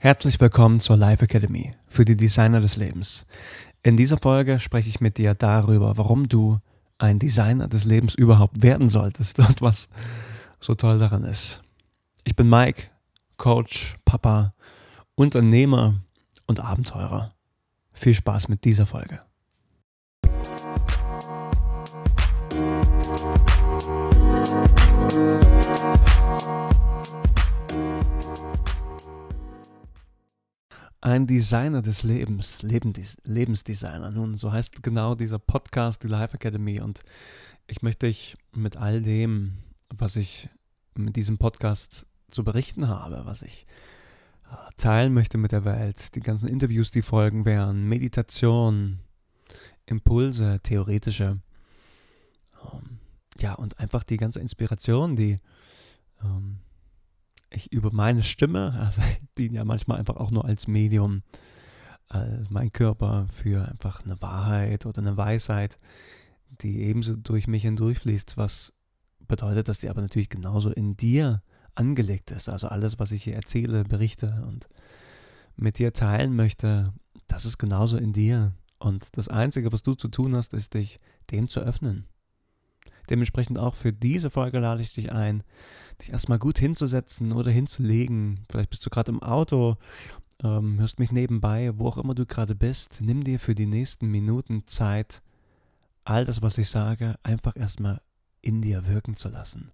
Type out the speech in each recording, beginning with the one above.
Herzlich willkommen zur Life Academy für die Designer des Lebens. In dieser Folge spreche ich mit dir darüber, warum du ein Designer des Lebens überhaupt werden solltest und was so toll daran ist. Ich bin Mike, Coach, Papa, Unternehmer und Abenteurer. Viel Spaß mit dieser Folge. Ein Designer des Lebens, Lebensdesigner. Nun, so heißt genau dieser Podcast, die Life Academy. Und ich möchte dich mit all dem, was ich mit diesem Podcast zu berichten habe, was ich äh, teilen möchte mit der Welt, die ganzen Interviews, die folgen werden, Meditation, Impulse, theoretische, ähm, ja, und einfach die ganze Inspiration, die ähm, ich über meine Stimme, also ich diene ja manchmal einfach auch nur als Medium, als mein Körper für einfach eine Wahrheit oder eine Weisheit, die ebenso durch mich hindurchfließt, was bedeutet, dass die aber natürlich genauso in dir angelegt ist. Also alles, was ich hier erzähle, berichte und mit dir teilen möchte, das ist genauso in dir. Und das Einzige, was du zu tun hast, ist dich dem zu öffnen. Dementsprechend auch für diese Folge lade ich dich ein, dich erstmal gut hinzusetzen oder hinzulegen. Vielleicht bist du gerade im Auto, ähm, hörst mich nebenbei, wo auch immer du gerade bist. Nimm dir für die nächsten Minuten Zeit, all das, was ich sage, einfach erstmal in dir wirken zu lassen.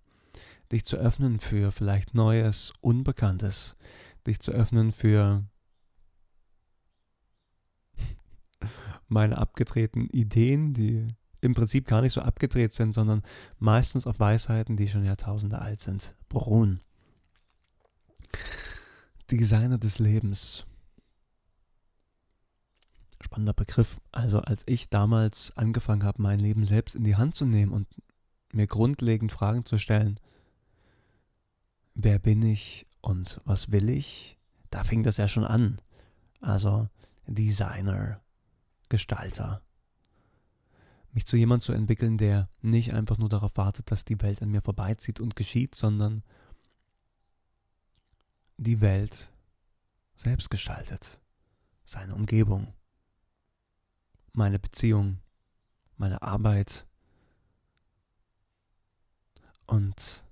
Dich zu öffnen für vielleicht Neues, Unbekanntes. Dich zu öffnen für meine abgedrehten Ideen, die im Prinzip gar nicht so abgedreht sind, sondern meistens auf Weisheiten, die schon Jahrtausende alt sind, beruhen. Designer des Lebens. Spannender Begriff. Also als ich damals angefangen habe, mein Leben selbst in die Hand zu nehmen und mir grundlegend Fragen zu stellen, wer bin ich und was will ich, da fing das ja schon an. Also Designer, Gestalter mich zu jemand zu entwickeln, der nicht einfach nur darauf wartet, dass die Welt an mir vorbeizieht und geschieht, sondern die Welt selbst gestaltet, seine Umgebung, meine Beziehung, meine Arbeit. Und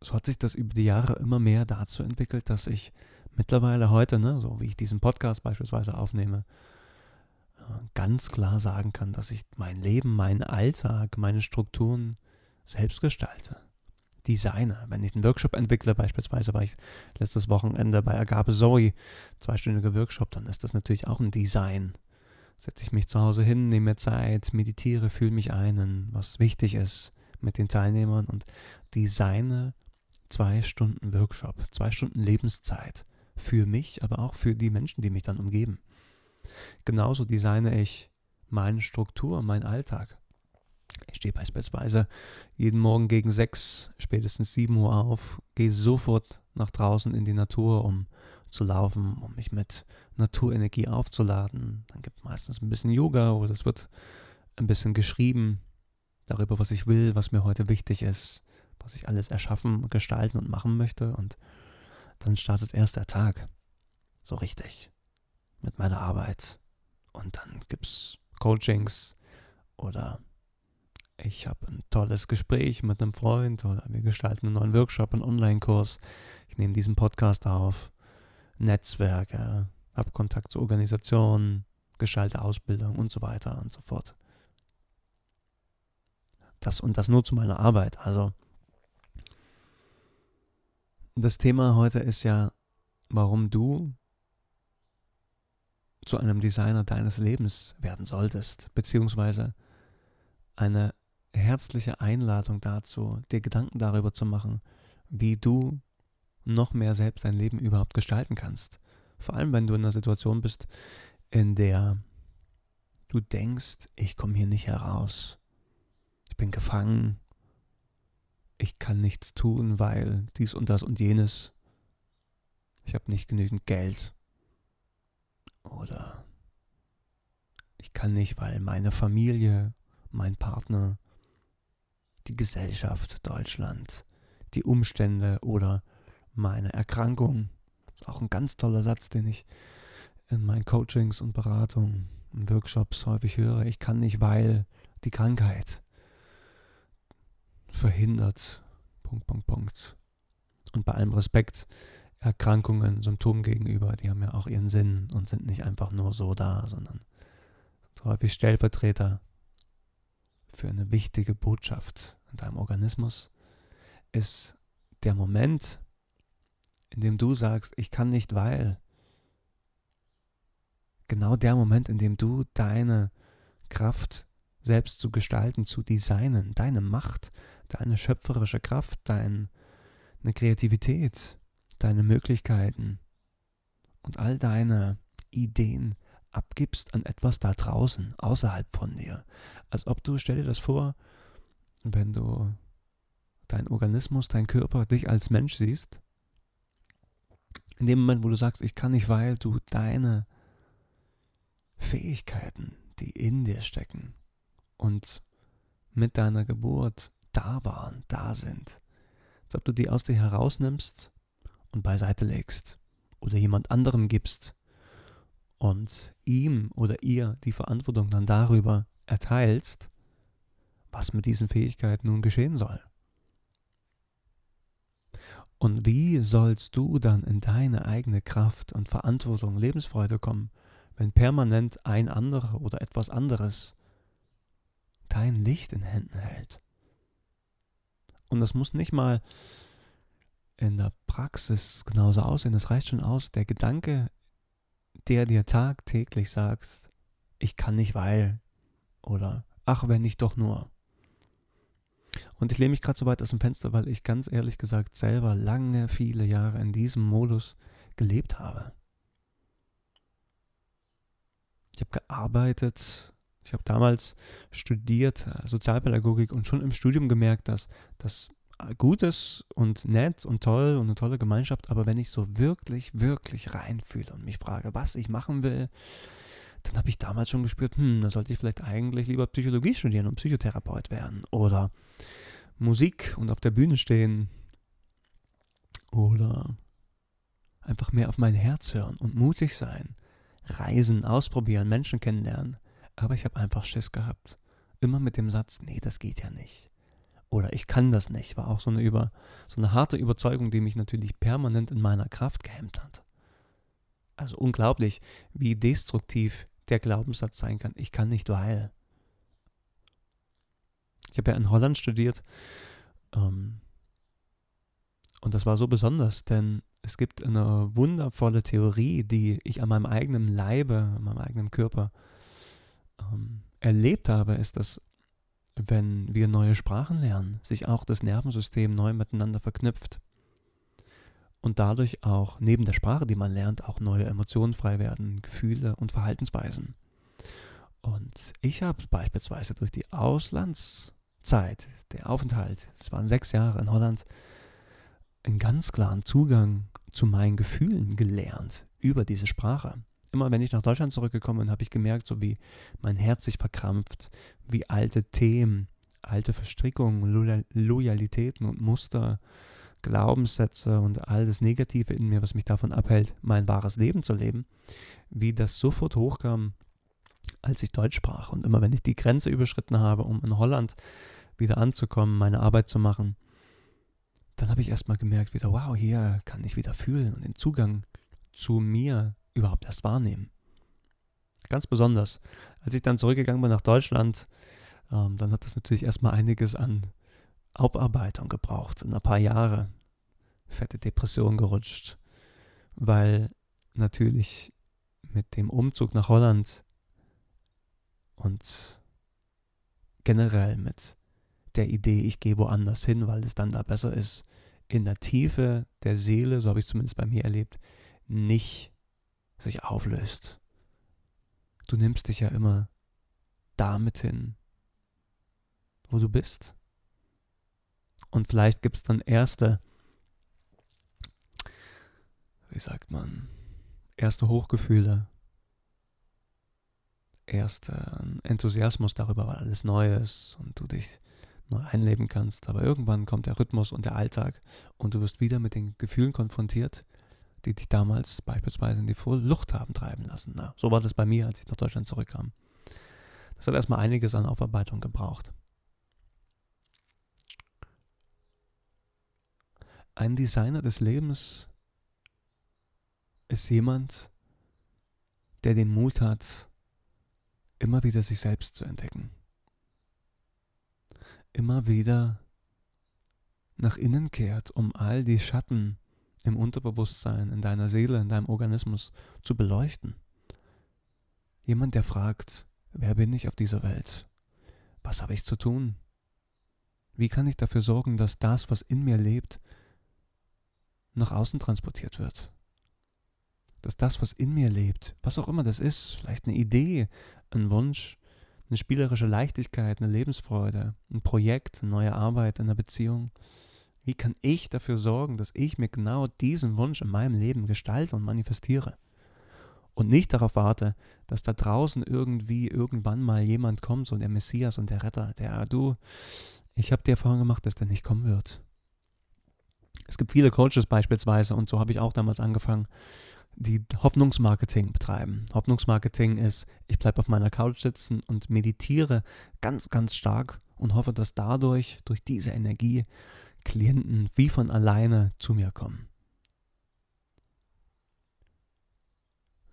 so hat sich das über die Jahre immer mehr dazu entwickelt, dass ich mittlerweile heute, ne, so wie ich diesen Podcast beispielsweise aufnehme, ganz klar sagen kann, dass ich mein Leben, meinen Alltag, meine Strukturen selbst gestalte. Designe. Wenn ich einen Workshop entwickle, beispielsweise war ich letztes Wochenende bei Agape Zoe, zweistündiger Workshop, dann ist das natürlich auch ein Design. Setze ich mich zu Hause hin, nehme mir Zeit, meditiere, fühle mich ein, was wichtig ist mit den Teilnehmern und designe zwei Stunden Workshop, zwei Stunden Lebenszeit für mich, aber auch für die Menschen, die mich dann umgeben. Genauso designe ich meine Struktur, meinen Alltag. Ich stehe beispielsweise jeden Morgen gegen 6, spätestens 7 Uhr auf, gehe sofort nach draußen in die Natur, um zu laufen, um mich mit Naturenergie aufzuladen. Dann gibt es meistens ein bisschen Yoga oder es wird ein bisschen geschrieben darüber, was ich will, was mir heute wichtig ist, was ich alles erschaffen, gestalten und machen möchte. Und dann startet erst der Tag. So richtig mit meiner Arbeit. Und dann gibt es Coachings oder ich habe ein tolles Gespräch mit einem Freund oder wir gestalten einen neuen Workshop, einen Online-Kurs. Ich nehme diesen Podcast auf, Netzwerke, habe Kontakt zu Organisationen, gestalte Ausbildung und so weiter und so fort. Das und das nur zu meiner Arbeit. Also das Thema heute ist ja, warum du zu einem Designer deines Lebens werden solltest, beziehungsweise eine herzliche Einladung dazu, dir Gedanken darüber zu machen, wie du noch mehr selbst dein Leben überhaupt gestalten kannst. Vor allem, wenn du in einer Situation bist, in der du denkst, ich komme hier nicht heraus. Ich bin gefangen. Ich kann nichts tun, weil dies und das und jenes. Ich habe nicht genügend Geld. Oder ich kann nicht, weil meine Familie, mein Partner, die Gesellschaft, Deutschland, die Umstände oder meine Erkrankung, Auch ein ganz toller Satz, den ich in meinen Coachings und Beratungen und Workshops häufig höre. Ich kann nicht, weil die Krankheit verhindert. Punkt, Punkt, Punkt. Und bei allem Respekt, Erkrankungen, Symptomen gegenüber, die haben ja auch ihren Sinn und sind nicht einfach nur so da, sondern häufig Stellvertreter für eine wichtige Botschaft in deinem Organismus, ist der Moment, in dem du sagst, ich kann nicht, weil. Genau der Moment, in dem du deine Kraft selbst zu gestalten, zu designen, deine Macht, deine schöpferische Kraft, deine Kreativität, deine Möglichkeiten und all deine Ideen abgibst an etwas da draußen, außerhalb von dir. Als ob du, stell dir das vor, wenn du dein Organismus, dein Körper, dich als Mensch siehst, in dem Moment, wo du sagst, ich kann nicht, weil du deine Fähigkeiten, die in dir stecken und mit deiner Geburt da waren, da sind, als ob du die aus dir herausnimmst und beiseite legst oder jemand anderem gibst und ihm oder ihr die Verantwortung dann darüber erteilst, was mit diesen Fähigkeiten nun geschehen soll. Und wie sollst du dann in deine eigene Kraft und Verantwortung, Lebensfreude kommen, wenn permanent ein anderer oder etwas anderes dein Licht in Händen hält? Und das muss nicht mal in der Praxis genauso aussehen. Es reicht schon aus, der Gedanke, der dir tagtäglich sagt, ich kann nicht, weil oder ach, wenn ich doch nur. Und ich lehne mich gerade so weit aus dem Fenster, weil ich ganz ehrlich gesagt selber lange, viele Jahre in diesem Modus gelebt habe. Ich habe gearbeitet, ich habe damals studiert äh, Sozialpädagogik und schon im Studium gemerkt, dass das gut ist und nett und toll und eine tolle Gemeinschaft, aber wenn ich so wirklich, wirklich reinfühle und mich frage, was ich machen will, dann habe ich damals schon gespürt, hm, da sollte ich vielleicht eigentlich lieber Psychologie studieren und Psychotherapeut werden oder Musik und auf der Bühne stehen oder einfach mehr auf mein Herz hören und mutig sein, reisen, ausprobieren, Menschen kennenlernen. Aber ich habe einfach Schiss gehabt. Immer mit dem Satz, nee, das geht ja nicht. Oder ich kann das nicht, war auch so eine, über, so eine harte Überzeugung, die mich natürlich permanent in meiner Kraft gehemmt hat. Also unglaublich, wie destruktiv der Glaubenssatz sein kann, ich kann nicht, weil. Ich habe ja in Holland studiert ähm, und das war so besonders, denn es gibt eine wundervolle Theorie, die ich an meinem eigenen Leibe, an meinem eigenen Körper ähm, erlebt habe, ist, dass wenn wir neue Sprachen lernen, sich auch das Nervensystem neu miteinander verknüpft und dadurch auch neben der Sprache, die man lernt, auch neue Emotionen frei werden, Gefühle und Verhaltensweisen. Und ich habe beispielsweise durch die Auslandszeit, der Aufenthalt, es waren sechs Jahre in Holland, einen ganz klaren Zugang zu meinen Gefühlen gelernt über diese Sprache. Immer wenn ich nach Deutschland zurückgekommen bin, habe ich gemerkt, so wie mein Herz sich verkrampft, wie alte Themen, alte Verstrickungen, Loyalitäten und Muster Glaubenssätze und all das Negative in mir, was mich davon abhält, mein wahres Leben zu leben, wie das sofort hochkam, als ich Deutsch sprach. Und immer wenn ich die Grenze überschritten habe, um in Holland wieder anzukommen, meine Arbeit zu machen, dann habe ich erstmal gemerkt, wieder, wow, hier kann ich wieder fühlen und den Zugang zu mir überhaupt erst wahrnehmen. Ganz besonders. Als ich dann zurückgegangen bin nach Deutschland, ähm, dann hat das natürlich erstmal einiges an Aufarbeitung gebraucht, in ein paar Jahre. Fette Depression gerutscht, weil natürlich mit dem Umzug nach Holland und generell mit der Idee, ich gehe woanders hin, weil es dann da besser ist, in der Tiefe der Seele, so habe ich es zumindest bei mir erlebt, nicht sich auflöst. Du nimmst dich ja immer damit hin, wo du bist. Und vielleicht gibt es dann erste, wie sagt man, erste Hochgefühle, erste Enthusiasmus darüber, weil alles neu ist und du dich neu einleben kannst. Aber irgendwann kommt der Rhythmus und der Alltag und du wirst wieder mit den Gefühlen konfrontiert, die dich damals beispielsweise in die Flucht haben treiben lassen. Na, so war das bei mir, als ich nach Deutschland zurückkam. Das hat erstmal einiges an Aufarbeitung gebraucht. Ein Designer des Lebens ist jemand, der den Mut hat, immer wieder sich selbst zu entdecken. Immer wieder nach innen kehrt, um all die Schatten im Unterbewusstsein, in deiner Seele, in deinem Organismus zu beleuchten. Jemand, der fragt, wer bin ich auf dieser Welt? Was habe ich zu tun? Wie kann ich dafür sorgen, dass das, was in mir lebt, nach außen transportiert wird? Dass das, was in mir lebt, was auch immer das ist, vielleicht eine Idee, ein Wunsch, eine spielerische Leichtigkeit, eine Lebensfreude, ein Projekt, eine neue Arbeit, eine Beziehung, wie kann ich dafür sorgen, dass ich mir genau diesen Wunsch in meinem Leben gestalte und manifestiere? Und nicht darauf warte, dass da draußen irgendwie irgendwann mal jemand kommt, so der Messias und der Retter, der du, ich habe die Erfahrung gemacht, dass der nicht kommen wird. Es gibt viele Coaches beispielsweise und so habe ich auch damals angefangen, die Hoffnungsmarketing betreiben. Hoffnungsmarketing ist, ich bleibe auf meiner Couch sitzen und meditiere ganz, ganz stark und hoffe, dass dadurch, durch diese Energie, Klienten wie von alleine zu mir kommen.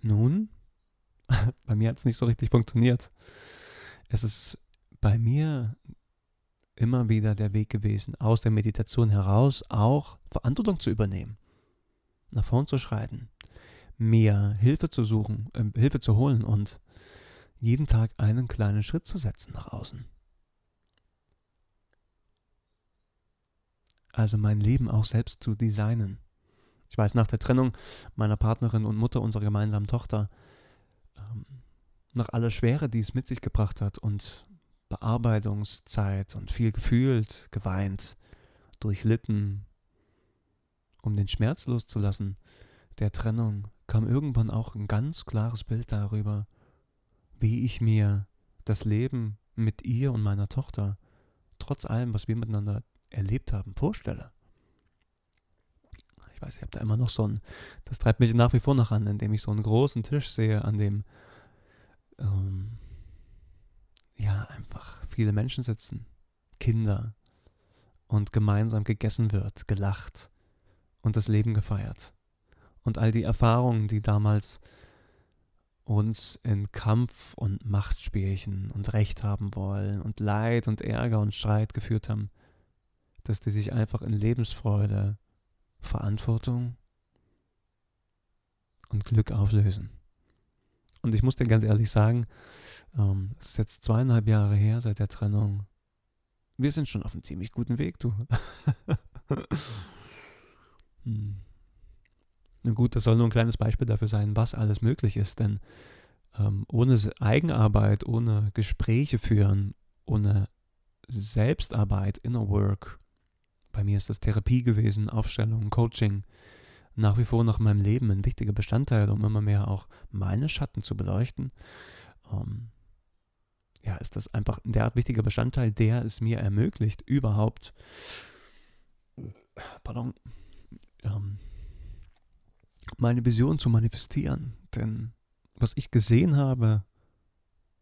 Nun, bei mir hat es nicht so richtig funktioniert. Es ist bei mir immer wieder der Weg gewesen, aus der Meditation heraus auch Verantwortung zu übernehmen, nach vorn zu schreiten, mir Hilfe zu suchen, äh, Hilfe zu holen und jeden Tag einen kleinen Schritt zu setzen nach außen. Also mein Leben auch selbst zu designen. Ich weiß, nach der Trennung meiner Partnerin und Mutter unserer gemeinsamen Tochter, ähm, nach aller Schwere, die es mit sich gebracht hat und Bearbeitungszeit und viel gefühlt, geweint, durchlitten, um den Schmerz loszulassen, der Trennung, kam irgendwann auch ein ganz klares Bild darüber, wie ich mir das Leben mit ihr und meiner Tochter, trotz allem, was wir miteinander erlebt haben, vorstelle. Ich weiß, ich habe da immer noch so ein, das treibt mich nach wie vor noch an, indem ich so einen großen Tisch sehe, an dem ähm, ja einfach viele Menschen sitzen, Kinder und gemeinsam gegessen wird, gelacht und das Leben gefeiert. Und all die Erfahrungen, die damals uns in Kampf und Machtspielchen und Recht haben wollen und Leid und Ärger und Streit geführt haben, dass die sich einfach in Lebensfreude, Verantwortung und Glück auflösen. Und ich muss dir ganz ehrlich sagen, ähm, es ist jetzt zweieinhalb Jahre her seit der Trennung. Wir sind schon auf einem ziemlich guten Weg, du. hm. Na gut, das soll nur ein kleines Beispiel dafür sein, was alles möglich ist, denn ähm, ohne Eigenarbeit, ohne Gespräche führen, ohne Selbstarbeit, Inner Work, bei mir ist das Therapie gewesen, Aufstellung, Coaching. Nach wie vor noch in meinem Leben ein wichtiger Bestandteil, um immer mehr auch meine Schatten zu beleuchten. Ähm, ja, ist das einfach ein derart wichtiger Bestandteil, der es mir ermöglicht, überhaupt, pardon, ähm, meine Vision zu manifestieren. Denn was ich gesehen habe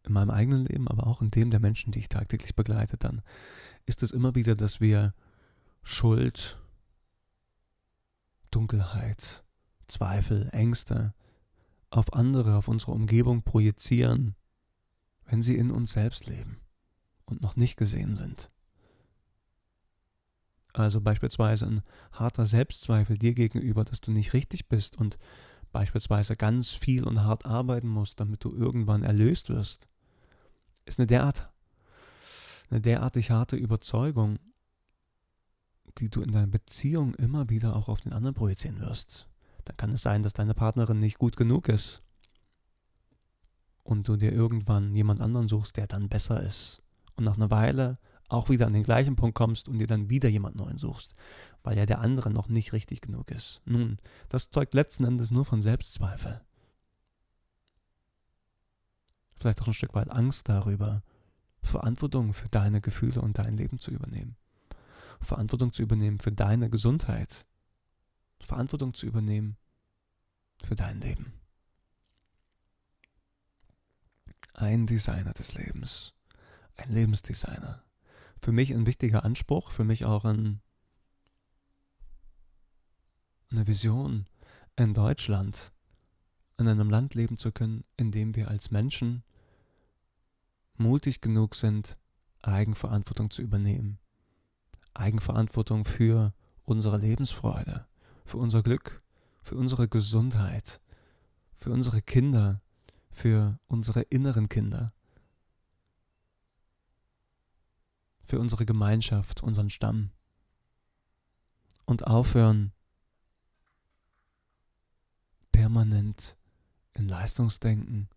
in meinem eigenen Leben, aber auch in dem der Menschen, die ich tagtäglich begleite, dann ist es immer wieder, dass wir Schuld, Dunkelheit, Zweifel, Ängste auf andere, auf unsere Umgebung projizieren, wenn sie in uns selbst leben und noch nicht gesehen sind. Also beispielsweise ein harter Selbstzweifel dir gegenüber, dass du nicht richtig bist und beispielsweise ganz viel und hart arbeiten musst, damit du irgendwann erlöst wirst, ist eine derart, eine derartig harte Überzeugung die du in deiner Beziehung immer wieder auch auf den anderen projizieren wirst. Dann kann es sein, dass deine Partnerin nicht gut genug ist und du dir irgendwann jemand anderen suchst, der dann besser ist. Und nach einer Weile auch wieder an den gleichen Punkt kommst und dir dann wieder jemand Neuen suchst, weil ja der andere noch nicht richtig genug ist. Nun, das zeugt letzten Endes nur von Selbstzweifel. Vielleicht auch ein Stück weit Angst darüber, Verantwortung für deine Gefühle und dein Leben zu übernehmen. Verantwortung zu übernehmen für deine Gesundheit, Verantwortung zu übernehmen für dein Leben. Ein Designer des Lebens, ein Lebensdesigner. Für mich ein wichtiger Anspruch, für mich auch ein, eine Vision in Deutschland, in einem Land leben zu können, in dem wir als Menschen mutig genug sind, Eigenverantwortung zu übernehmen. Eigenverantwortung für unsere Lebensfreude, für unser Glück, für unsere Gesundheit, für unsere Kinder, für unsere inneren Kinder, für unsere Gemeinschaft, unseren Stamm. Und aufhören, permanent in Leistungsdenken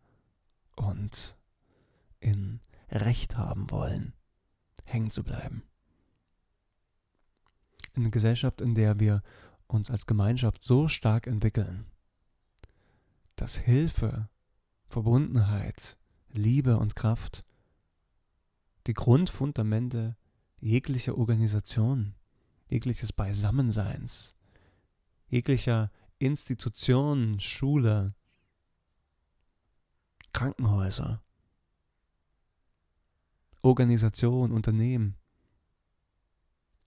und in Recht haben wollen, hängen zu bleiben. In einer Gesellschaft, in der wir uns als Gemeinschaft so stark entwickeln, dass Hilfe, Verbundenheit, Liebe und Kraft die Grundfundamente jeglicher Organisation, jegliches Beisammenseins, jeglicher Institutionen, Schule, Krankenhäuser, Organisation, Unternehmen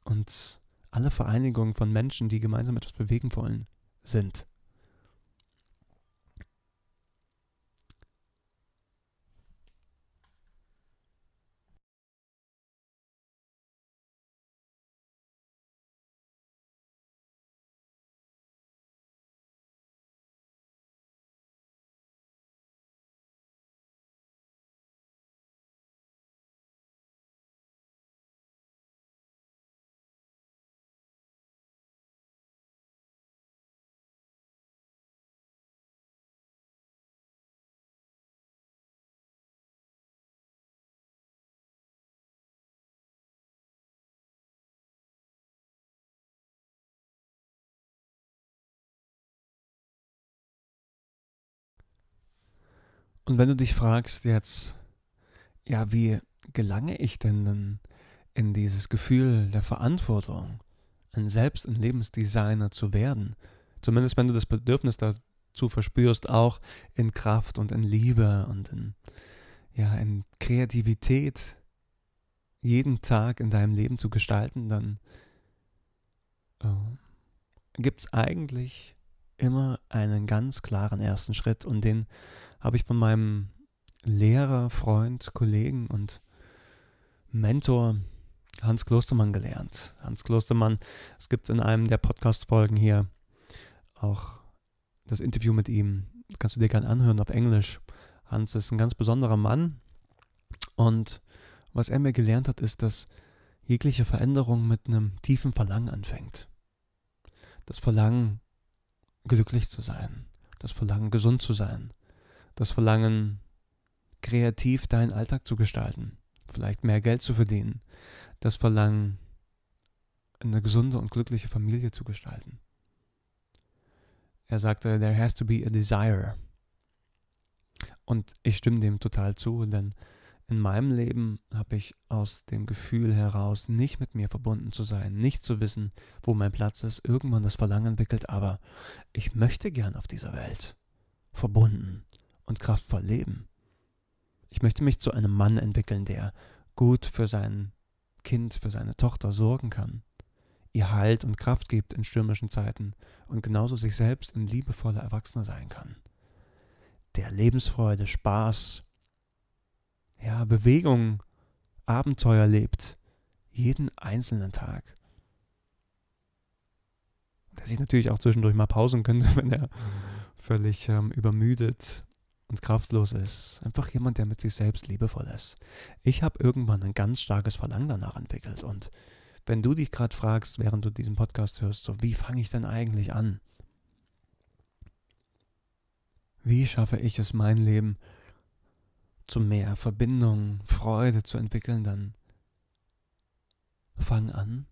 und alle Vereinigungen von Menschen, die gemeinsam etwas bewegen wollen, sind. Und wenn du dich fragst jetzt, ja, wie gelange ich denn in dieses Gefühl der Verantwortung, ein Selbst- und Lebensdesigner zu werden, zumindest wenn du das Bedürfnis dazu verspürst, auch in Kraft und in Liebe und in, ja, in Kreativität jeden Tag in deinem Leben zu gestalten, dann oh, gibt es eigentlich immer einen ganz klaren ersten Schritt und den habe ich von meinem Lehrer, Freund, Kollegen und Mentor Hans Klostermann gelernt. Hans Klostermann, es gibt in einem der Podcast-Folgen hier auch das Interview mit ihm. Das kannst du dir gerne anhören auf Englisch. Hans ist ein ganz besonderer Mann und was er mir gelernt hat, ist, dass jegliche Veränderung mit einem tiefen Verlangen anfängt. Das Verlangen, glücklich zu sein, das Verlangen, gesund zu sein, das Verlangen, kreativ deinen Alltag zu gestalten, vielleicht mehr Geld zu verdienen, das Verlangen, eine gesunde und glückliche Familie zu gestalten. Er sagte, there has to be a desire. Und ich stimme dem total zu, denn in meinem Leben habe ich aus dem Gefühl heraus, nicht mit mir verbunden zu sein, nicht zu wissen, wo mein Platz ist, irgendwann das Verlangen entwickelt, aber ich möchte gern auf dieser Welt verbunden, und kraftvoll leben. Ich möchte mich zu einem Mann entwickeln, der gut für sein Kind, für seine Tochter sorgen kann, ihr Halt und Kraft gibt in stürmischen Zeiten und genauso sich selbst ein liebevoller Erwachsener sein kann. Der Lebensfreude, Spaß, ja, Bewegung, Abenteuer lebt, jeden einzelnen Tag. Der sich natürlich auch zwischendurch mal pausen könnte, wenn er völlig ähm, übermüdet und kraftlos ist. Einfach jemand, der mit sich selbst liebevoll ist. Ich habe irgendwann ein ganz starkes Verlangen danach entwickelt. Und wenn du dich gerade fragst, während du diesen Podcast hörst, so wie fange ich denn eigentlich an? Wie schaffe ich es, mein Leben zu mehr Verbindung, Freude zu entwickeln, dann fang an,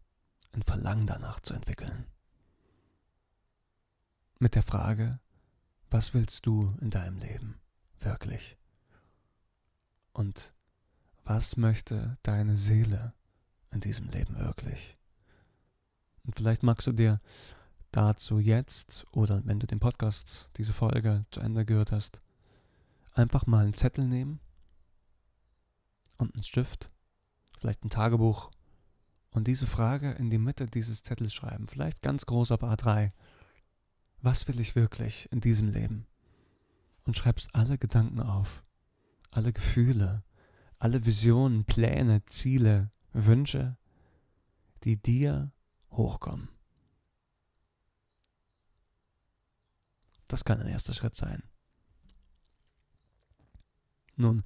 ein Verlangen danach zu entwickeln. Mit der Frage, was willst du in deinem Leben? Wirklich? Und was möchte deine Seele in diesem Leben wirklich? Und vielleicht magst du dir dazu jetzt oder wenn du den Podcast, diese Folge zu Ende gehört hast, einfach mal einen Zettel nehmen und einen Stift, vielleicht ein Tagebuch und diese Frage in die Mitte dieses Zettels schreiben, vielleicht ganz groß auf A3. Was will ich wirklich in diesem Leben? Und schreibst alle Gedanken auf, alle Gefühle, alle Visionen, Pläne, Ziele, Wünsche, die dir hochkommen. Das kann ein erster Schritt sein. Nun,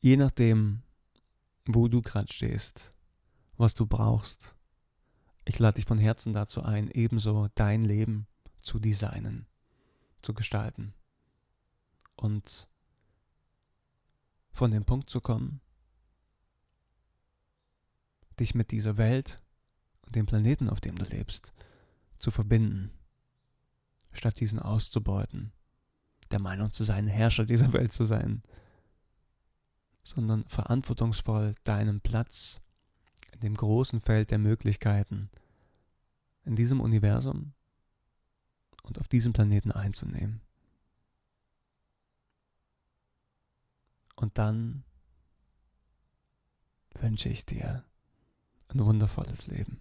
je nachdem, wo du gerade stehst, was du brauchst, ich lade dich von Herzen dazu ein, ebenso dein Leben zu designen, zu gestalten und von dem Punkt zu kommen, dich mit dieser Welt und dem Planeten, auf dem du lebst, zu verbinden statt diesen auszubeuten, der Meinung zu sein, Herrscher dieser Welt zu sein, sondern verantwortungsvoll deinen Platz in dem großen Feld der Möglichkeiten in diesem Universum und auf diesem Planeten einzunehmen. Und dann wünsche ich dir ein wundervolles Leben.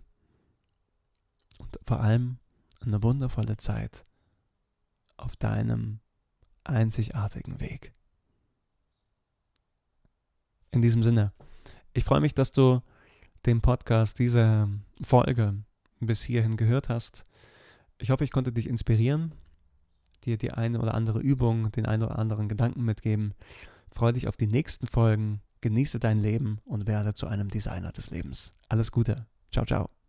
Und vor allem eine wundervolle Zeit auf deinem einzigartigen Weg. In diesem Sinne, ich freue mich, dass du den Podcast, diese Folge bis hierhin gehört hast. Ich hoffe, ich konnte dich inspirieren, dir die eine oder andere Übung, den einen oder anderen Gedanken mitgeben. Freue dich auf die nächsten Folgen, genieße dein Leben und werde zu einem Designer des Lebens. Alles Gute. Ciao, ciao.